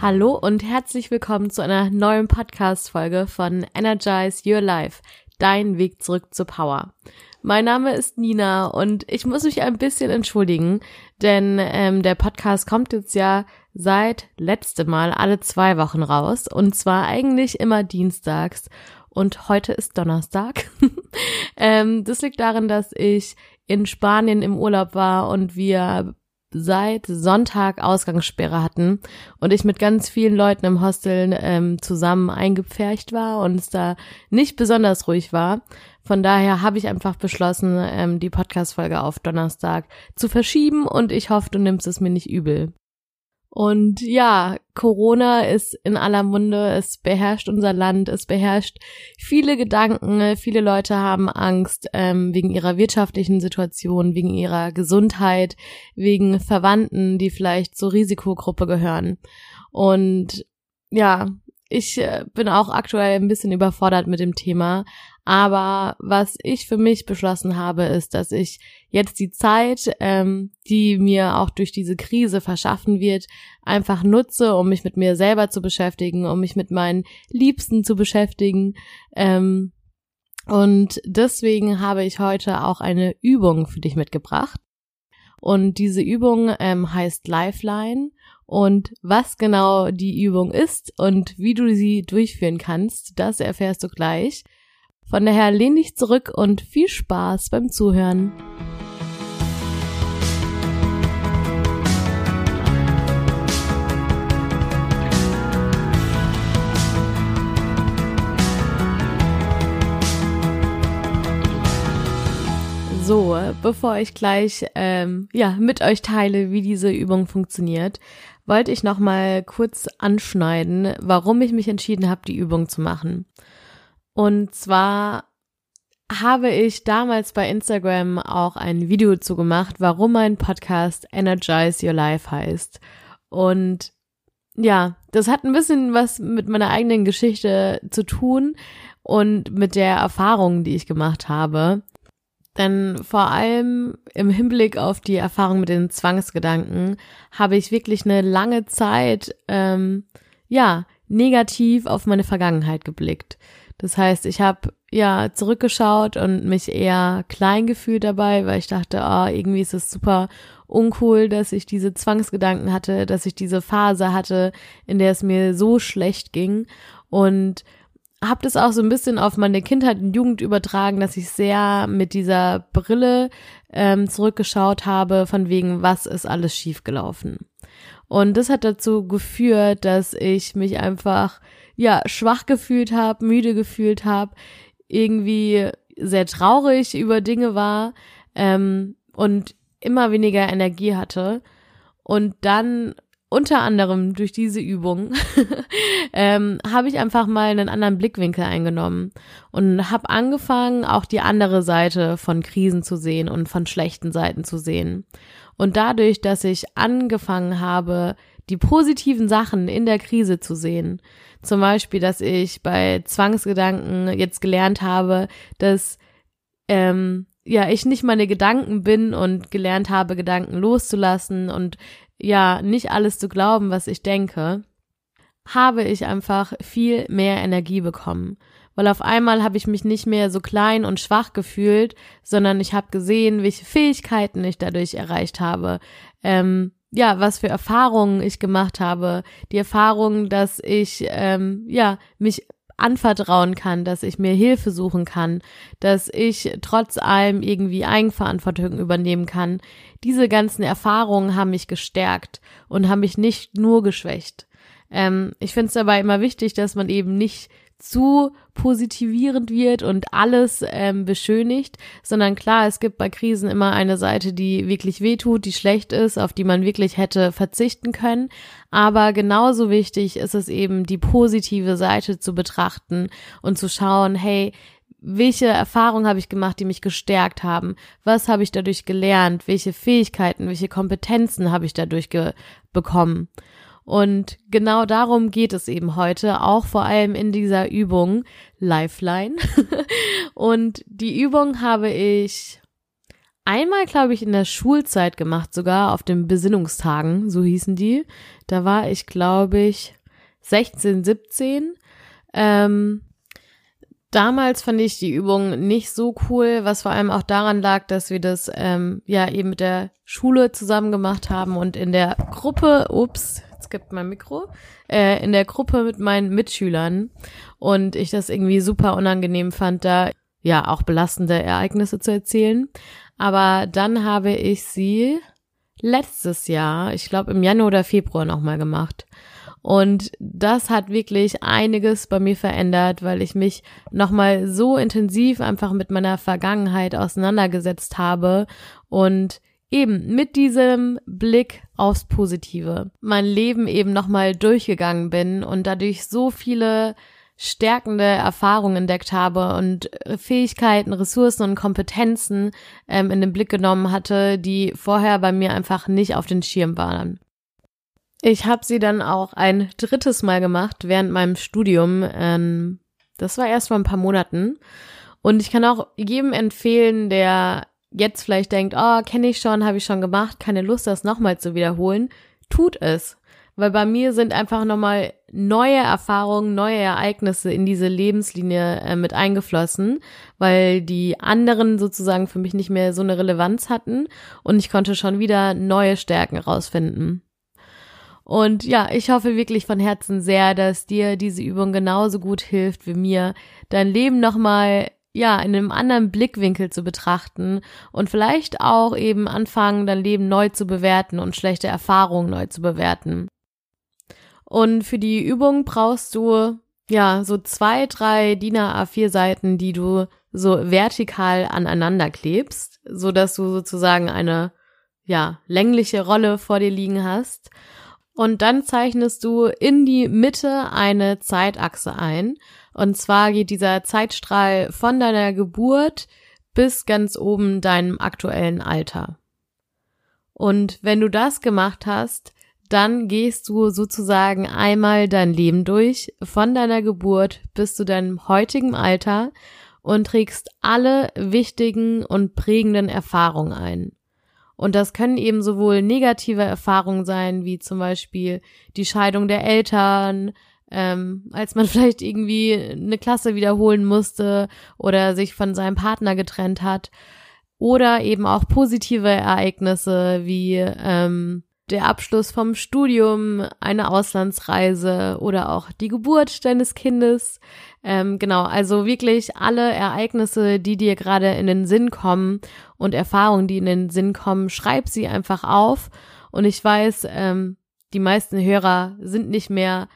Hallo und herzlich willkommen zu einer neuen Podcast-Folge von Energize Your Life, dein Weg zurück zur Power. Mein Name ist Nina und ich muss mich ein bisschen entschuldigen, denn ähm, der Podcast kommt jetzt ja seit letztem Mal alle zwei Wochen raus und zwar eigentlich immer dienstags und heute ist Donnerstag. ähm, das liegt daran, dass ich in Spanien im Urlaub war und wir seit Sonntag Ausgangssperre hatten und ich mit ganz vielen Leuten im Hostel ähm, zusammen eingepfercht war und es da nicht besonders ruhig war. Von daher habe ich einfach beschlossen, ähm, die Podcast-Folge auf Donnerstag zu verschieben und ich hoffe, du nimmst es mir nicht übel. Und ja, Corona ist in aller Munde, es beherrscht unser Land, es beherrscht viele Gedanken, viele Leute haben Angst ähm, wegen ihrer wirtschaftlichen Situation, wegen ihrer Gesundheit, wegen Verwandten, die vielleicht zur Risikogruppe gehören. Und ja, ich äh, bin auch aktuell ein bisschen überfordert mit dem Thema, aber was ich für mich beschlossen habe, ist, dass ich jetzt die Zeit, ähm, die mir auch durch diese Krise verschaffen wird, einfach nutze, um mich mit mir selber zu beschäftigen, um mich mit meinen Liebsten zu beschäftigen. Ähm, und deswegen habe ich heute auch eine Übung für dich mitgebracht. Und diese Übung ähm, heißt Lifeline. Und was genau die Übung ist und wie du sie durchführen kannst, das erfährst du gleich. Von daher lehn dich zurück und viel Spaß beim Zuhören. So, bevor ich gleich ähm, ja mit euch teile, wie diese Übung funktioniert, wollte ich noch mal kurz anschneiden, warum ich mich entschieden habe, die Übung zu machen. Und zwar habe ich damals bei Instagram auch ein Video zu gemacht, warum mein Podcast Energize Your Life heißt. Und ja, das hat ein bisschen was mit meiner eigenen Geschichte zu tun und mit der Erfahrung, die ich gemacht habe. Denn vor allem im Hinblick auf die Erfahrung mit den Zwangsgedanken habe ich wirklich eine lange Zeit, ähm, ja, negativ auf meine Vergangenheit geblickt. Das heißt, ich habe ja zurückgeschaut und mich eher klein gefühlt dabei, weil ich dachte, oh, irgendwie ist es super uncool, dass ich diese Zwangsgedanken hatte, dass ich diese Phase hatte, in der es mir so schlecht ging und habe das auch so ein bisschen auf meine Kindheit und Jugend übertragen, dass ich sehr mit dieser Brille ähm, zurückgeschaut habe, von wegen, was ist alles schiefgelaufen. Und das hat dazu geführt, dass ich mich einfach ja schwach gefühlt habe, müde gefühlt habe, irgendwie sehr traurig über Dinge war ähm, und immer weniger Energie hatte. Und dann unter anderem durch diese Übung ähm, habe ich einfach mal einen anderen Blickwinkel eingenommen und habe angefangen, auch die andere Seite von Krisen zu sehen und von schlechten Seiten zu sehen. Und dadurch, dass ich angefangen habe, die positiven Sachen in der Krise zu sehen, zum Beispiel, dass ich bei Zwangsgedanken jetzt gelernt habe, dass ähm, ja ich nicht meine Gedanken bin und gelernt habe, Gedanken loszulassen und ja nicht alles zu glauben, was ich denke, habe ich einfach viel mehr Energie bekommen. Weil auf einmal habe ich mich nicht mehr so klein und schwach gefühlt, sondern ich habe gesehen, welche Fähigkeiten ich dadurch erreicht habe, ähm, ja, was für Erfahrungen ich gemacht habe. Die Erfahrung, dass ich, ähm, ja, mich anvertrauen kann, dass ich mir Hilfe suchen kann, dass ich trotz allem irgendwie Eigenverantwortung übernehmen kann. Diese ganzen Erfahrungen haben mich gestärkt und haben mich nicht nur geschwächt. Ähm, ich finde es dabei immer wichtig, dass man eben nicht zu positivierend wird und alles ähm, beschönigt, sondern klar, es gibt bei Krisen immer eine Seite, die wirklich wehtut, die schlecht ist, auf die man wirklich hätte verzichten können. Aber genauso wichtig ist es eben, die positive Seite zu betrachten und zu schauen, hey, welche Erfahrungen habe ich gemacht, die mich gestärkt haben? Was habe ich dadurch gelernt? Welche Fähigkeiten, welche Kompetenzen habe ich dadurch bekommen? Und genau darum geht es eben heute, auch vor allem in dieser Übung Lifeline. und die Übung habe ich einmal, glaube ich, in der Schulzeit gemacht, sogar auf den Besinnungstagen, so hießen die. Da war ich, glaube ich, 16, 17. Ähm, damals fand ich die Übung nicht so cool, was vor allem auch daran lag, dass wir das ähm, ja eben mit der Schule zusammen gemacht haben und in der Gruppe, ups, jetzt gibt mein Mikro, äh, in der Gruppe mit meinen Mitschülern und ich das irgendwie super unangenehm fand, da ja auch belastende Ereignisse zu erzählen. Aber dann habe ich sie letztes Jahr, ich glaube im Januar oder Februar nochmal gemacht. Und das hat wirklich einiges bei mir verändert, weil ich mich nochmal so intensiv einfach mit meiner Vergangenheit auseinandergesetzt habe und eben mit diesem Blick aufs Positive mein Leben eben nochmal durchgegangen bin und dadurch so viele stärkende Erfahrungen entdeckt habe und äh, Fähigkeiten, Ressourcen und Kompetenzen ähm, in den Blick genommen hatte, die vorher bei mir einfach nicht auf den Schirm waren. Ich habe sie dann auch ein drittes Mal gemacht während meinem Studium. Ähm, das war erst vor ein paar Monaten. Und ich kann auch jedem empfehlen, der jetzt vielleicht denkt, oh, kenne ich schon, habe ich schon gemacht, keine Lust, das nochmal zu wiederholen, tut es weil bei mir sind einfach nochmal neue Erfahrungen, neue Ereignisse in diese Lebenslinie äh, mit eingeflossen, weil die anderen sozusagen für mich nicht mehr so eine Relevanz hatten und ich konnte schon wieder neue Stärken rausfinden. Und ja, ich hoffe wirklich von Herzen sehr, dass dir diese Übung genauso gut hilft wie mir, dein Leben nochmal ja, in einem anderen Blickwinkel zu betrachten und vielleicht auch eben anfangen, dein Leben neu zu bewerten und schlechte Erfahrungen neu zu bewerten. Und für die Übung brauchst du ja so zwei, drei DIN A4 Seiten, die du so vertikal aneinander klebst, so dass du sozusagen eine ja längliche Rolle vor dir liegen hast. Und dann zeichnest du in die Mitte eine Zeitachse ein. Und zwar geht dieser Zeitstrahl von deiner Geburt bis ganz oben deinem aktuellen Alter. Und wenn du das gemacht hast, dann gehst du sozusagen einmal dein Leben durch, von deiner Geburt bis zu deinem heutigen Alter und trägst alle wichtigen und prägenden Erfahrungen ein. Und das können eben sowohl negative Erfahrungen sein, wie zum Beispiel die Scheidung der Eltern, ähm, als man vielleicht irgendwie eine Klasse wiederholen musste oder sich von seinem Partner getrennt hat. Oder eben auch positive Ereignisse wie ähm, der Abschluss vom Studium, eine Auslandsreise oder auch die Geburt deines Kindes. Ähm, genau, also wirklich alle Ereignisse, die dir gerade in den Sinn kommen und Erfahrungen, die in den Sinn kommen, schreib sie einfach auf. Und ich weiß, ähm, die meisten Hörer sind nicht mehr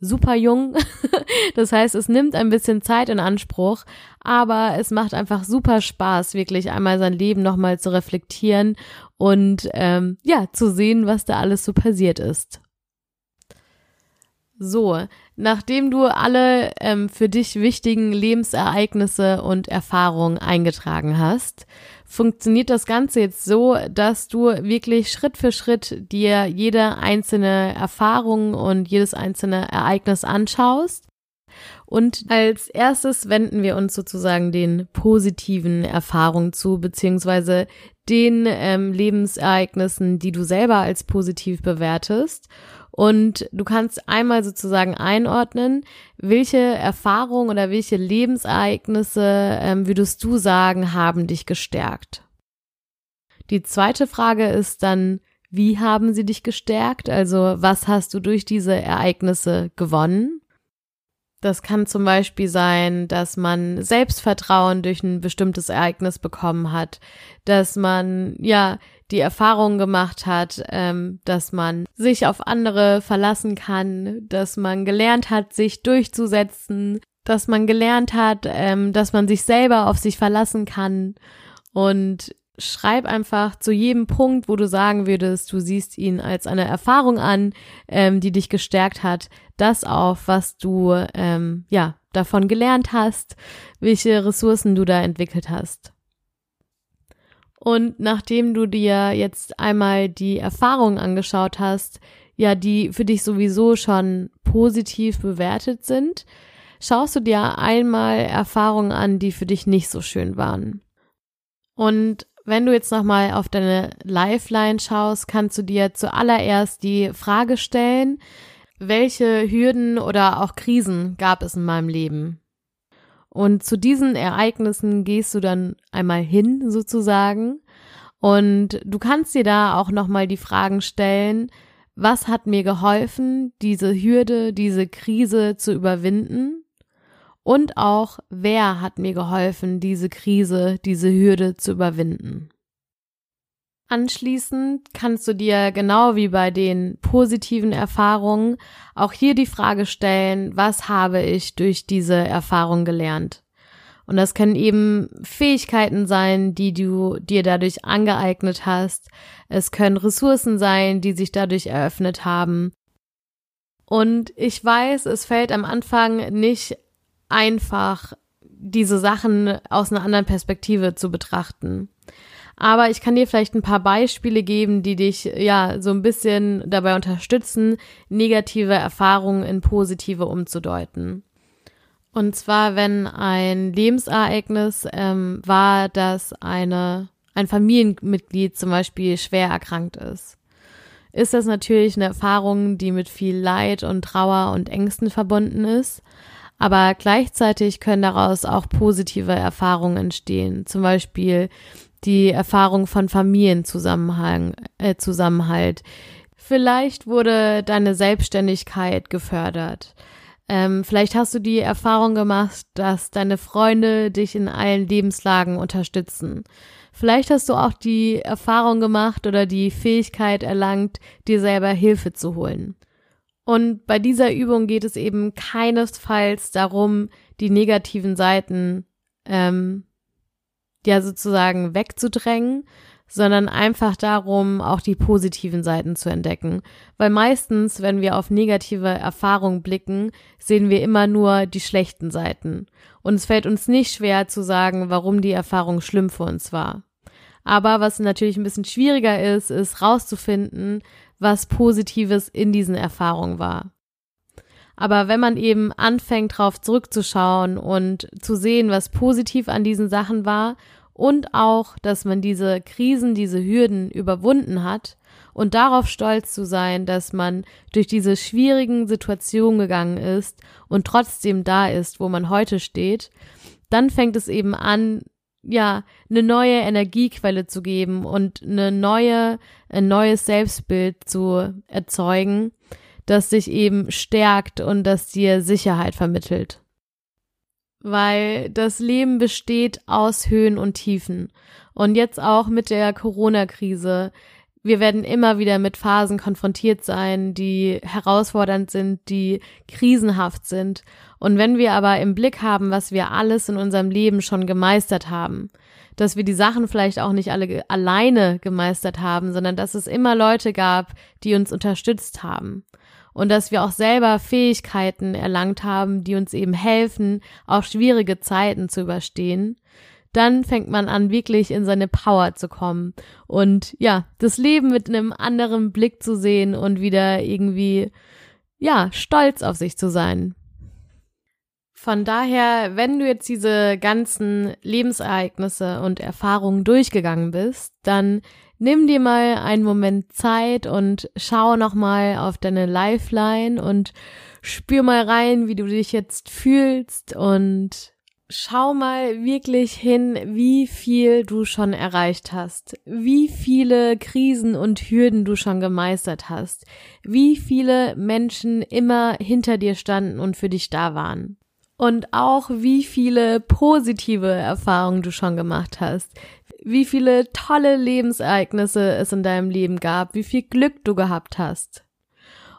super jung. das heißt, es nimmt ein bisschen Zeit in Anspruch, aber es macht einfach super Spaß, wirklich einmal sein Leben nochmal zu reflektieren und ähm, ja, zu sehen, was da alles so passiert ist. So, nachdem du alle ähm, für dich wichtigen Lebensereignisse und Erfahrungen eingetragen hast, funktioniert das Ganze jetzt so, dass du wirklich Schritt für Schritt dir jede einzelne Erfahrung und jedes einzelne Ereignis anschaust. Und als erstes wenden wir uns sozusagen den positiven Erfahrungen zu, beziehungsweise den ähm, Lebensereignissen, die du selber als positiv bewertest. Und du kannst einmal sozusagen einordnen, welche Erfahrungen oder welche Lebensereignisse, ähm, würdest du sagen, haben dich gestärkt. Die zweite Frage ist dann, wie haben sie dich gestärkt? Also was hast du durch diese Ereignisse gewonnen? Das kann zum Beispiel sein, dass man Selbstvertrauen durch ein bestimmtes Ereignis bekommen hat, dass man ja die Erfahrung gemacht hat, ähm, dass man sich auf andere verlassen kann, dass man gelernt hat, sich durchzusetzen, dass man gelernt hat, ähm, dass man sich selber auf sich verlassen kann und schreib einfach zu jedem Punkt, wo du sagen würdest, du siehst ihn als eine Erfahrung an, ähm, die dich gestärkt hat, das auf, was du ähm, ja davon gelernt hast, welche Ressourcen du da entwickelt hast. Und nachdem du dir jetzt einmal die Erfahrungen angeschaut hast, ja, die für dich sowieso schon positiv bewertet sind, schaust du dir einmal Erfahrungen an, die für dich nicht so schön waren. Und wenn du jetzt nochmal auf deine Lifeline schaust, kannst du dir zuallererst die Frage stellen, welche Hürden oder auch Krisen gab es in meinem Leben? Und zu diesen Ereignissen gehst du dann einmal hin sozusagen und du kannst dir da auch nochmal die Fragen stellen, was hat mir geholfen, diese Hürde, diese Krise zu überwinden? Und auch, wer hat mir geholfen, diese Krise, diese Hürde zu überwinden? Anschließend kannst du dir genau wie bei den positiven Erfahrungen auch hier die Frage stellen, was habe ich durch diese Erfahrung gelernt? Und das können eben Fähigkeiten sein, die du dir dadurch angeeignet hast. Es können Ressourcen sein, die sich dadurch eröffnet haben. Und ich weiß, es fällt am Anfang nicht einfach, diese Sachen aus einer anderen Perspektive zu betrachten. Aber ich kann dir vielleicht ein paar Beispiele geben, die dich ja so ein bisschen dabei unterstützen, negative Erfahrungen in positive umzudeuten. Und zwar, wenn ein Lebensereignis ähm, war, dass eine, ein Familienmitglied zum Beispiel schwer erkrankt ist, ist das natürlich eine Erfahrung, die mit viel Leid und Trauer und Ängsten verbunden ist. Aber gleichzeitig können daraus auch positive Erfahrungen entstehen. Zum Beispiel die Erfahrung von Familienzusammenhang, äh, Zusammenhalt. Vielleicht wurde deine Selbstständigkeit gefördert. Ähm, vielleicht hast du die Erfahrung gemacht, dass deine Freunde dich in allen Lebenslagen unterstützen. Vielleicht hast du auch die Erfahrung gemacht oder die Fähigkeit erlangt, dir selber Hilfe zu holen. Und bei dieser Übung geht es eben keinesfalls darum, die negativen Seiten ähm, ja sozusagen wegzudrängen, sondern einfach darum, auch die positiven Seiten zu entdecken. Weil meistens, wenn wir auf negative Erfahrungen blicken, sehen wir immer nur die schlechten Seiten. Und es fällt uns nicht schwer zu sagen, warum die Erfahrung schlimm für uns war. Aber was natürlich ein bisschen schwieriger ist, ist rauszufinden, was Positives in diesen Erfahrungen war. Aber wenn man eben anfängt, darauf zurückzuschauen und zu sehen, was positiv an diesen Sachen war und auch, dass man diese Krisen, diese Hürden überwunden hat und darauf stolz zu sein, dass man durch diese schwierigen Situationen gegangen ist und trotzdem da ist, wo man heute steht, dann fängt es eben an, ja, eine neue Energiequelle zu geben und eine neue, ein neues Selbstbild zu erzeugen, das sich eben stärkt und das dir Sicherheit vermittelt weil das Leben besteht aus Höhen und Tiefen. Und jetzt auch mit der Corona-Krise. Wir werden immer wieder mit Phasen konfrontiert sein, die herausfordernd sind, die krisenhaft sind. Und wenn wir aber im Blick haben, was wir alles in unserem Leben schon gemeistert haben, dass wir die Sachen vielleicht auch nicht alle alleine gemeistert haben, sondern dass es immer Leute gab, die uns unterstützt haben und dass wir auch selber Fähigkeiten erlangt haben, die uns eben helfen, auch schwierige Zeiten zu überstehen, dann fängt man an, wirklich in seine Power zu kommen und ja, das Leben mit einem anderen Blick zu sehen und wieder irgendwie, ja, stolz auf sich zu sein. Von daher, wenn du jetzt diese ganzen Lebensereignisse und Erfahrungen durchgegangen bist, dann nimm dir mal einen Moment Zeit und schau nochmal auf deine Lifeline und spür mal rein, wie du dich jetzt fühlst und schau mal wirklich hin, wie viel du schon erreicht hast, wie viele Krisen und Hürden du schon gemeistert hast, wie viele Menschen immer hinter dir standen und für dich da waren. Und auch wie viele positive Erfahrungen du schon gemacht hast, wie viele tolle Lebensereignisse es in deinem Leben gab, wie viel Glück du gehabt hast.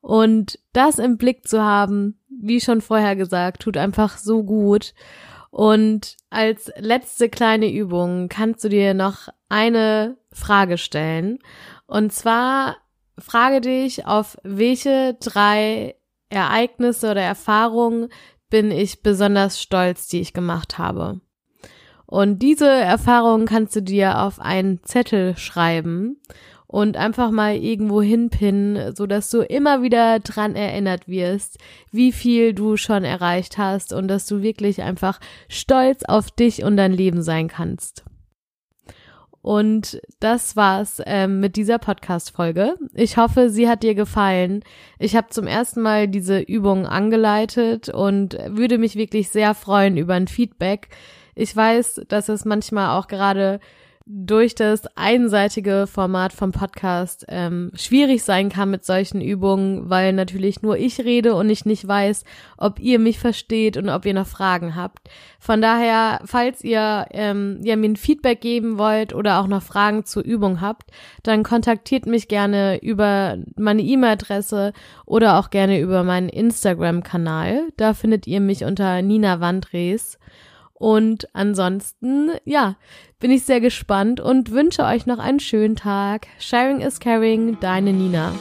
Und das im Blick zu haben, wie schon vorher gesagt, tut einfach so gut. Und als letzte kleine Übung kannst du dir noch eine Frage stellen. Und zwar frage dich, auf welche drei Ereignisse oder Erfahrungen bin ich besonders stolz, die ich gemacht habe. Und diese Erfahrung kannst du dir auf einen Zettel schreiben und einfach mal irgendwo hinpinnen, so dass du immer wieder dran erinnert wirst, wie viel du schon erreicht hast und dass du wirklich einfach stolz auf dich und dein Leben sein kannst. Und das war's ähm, mit dieser Podcast-Folge. Ich hoffe, sie hat dir gefallen. Ich habe zum ersten Mal diese Übung angeleitet und würde mich wirklich sehr freuen über ein Feedback. Ich weiß, dass es manchmal auch gerade durch das einseitige Format vom Podcast ähm, schwierig sein kann mit solchen Übungen, weil natürlich nur ich rede und ich nicht weiß, ob ihr mich versteht und ob ihr noch Fragen habt. Von daher, falls ihr ähm, ja, mir ein Feedback geben wollt oder auch noch Fragen zur Übung habt, dann kontaktiert mich gerne über meine E-Mail-Adresse oder auch gerne über meinen Instagram-Kanal. Da findet ihr mich unter Nina Wandres. Und ansonsten, ja, bin ich sehr gespannt und wünsche euch noch einen schönen Tag. Sharing is caring, deine Nina.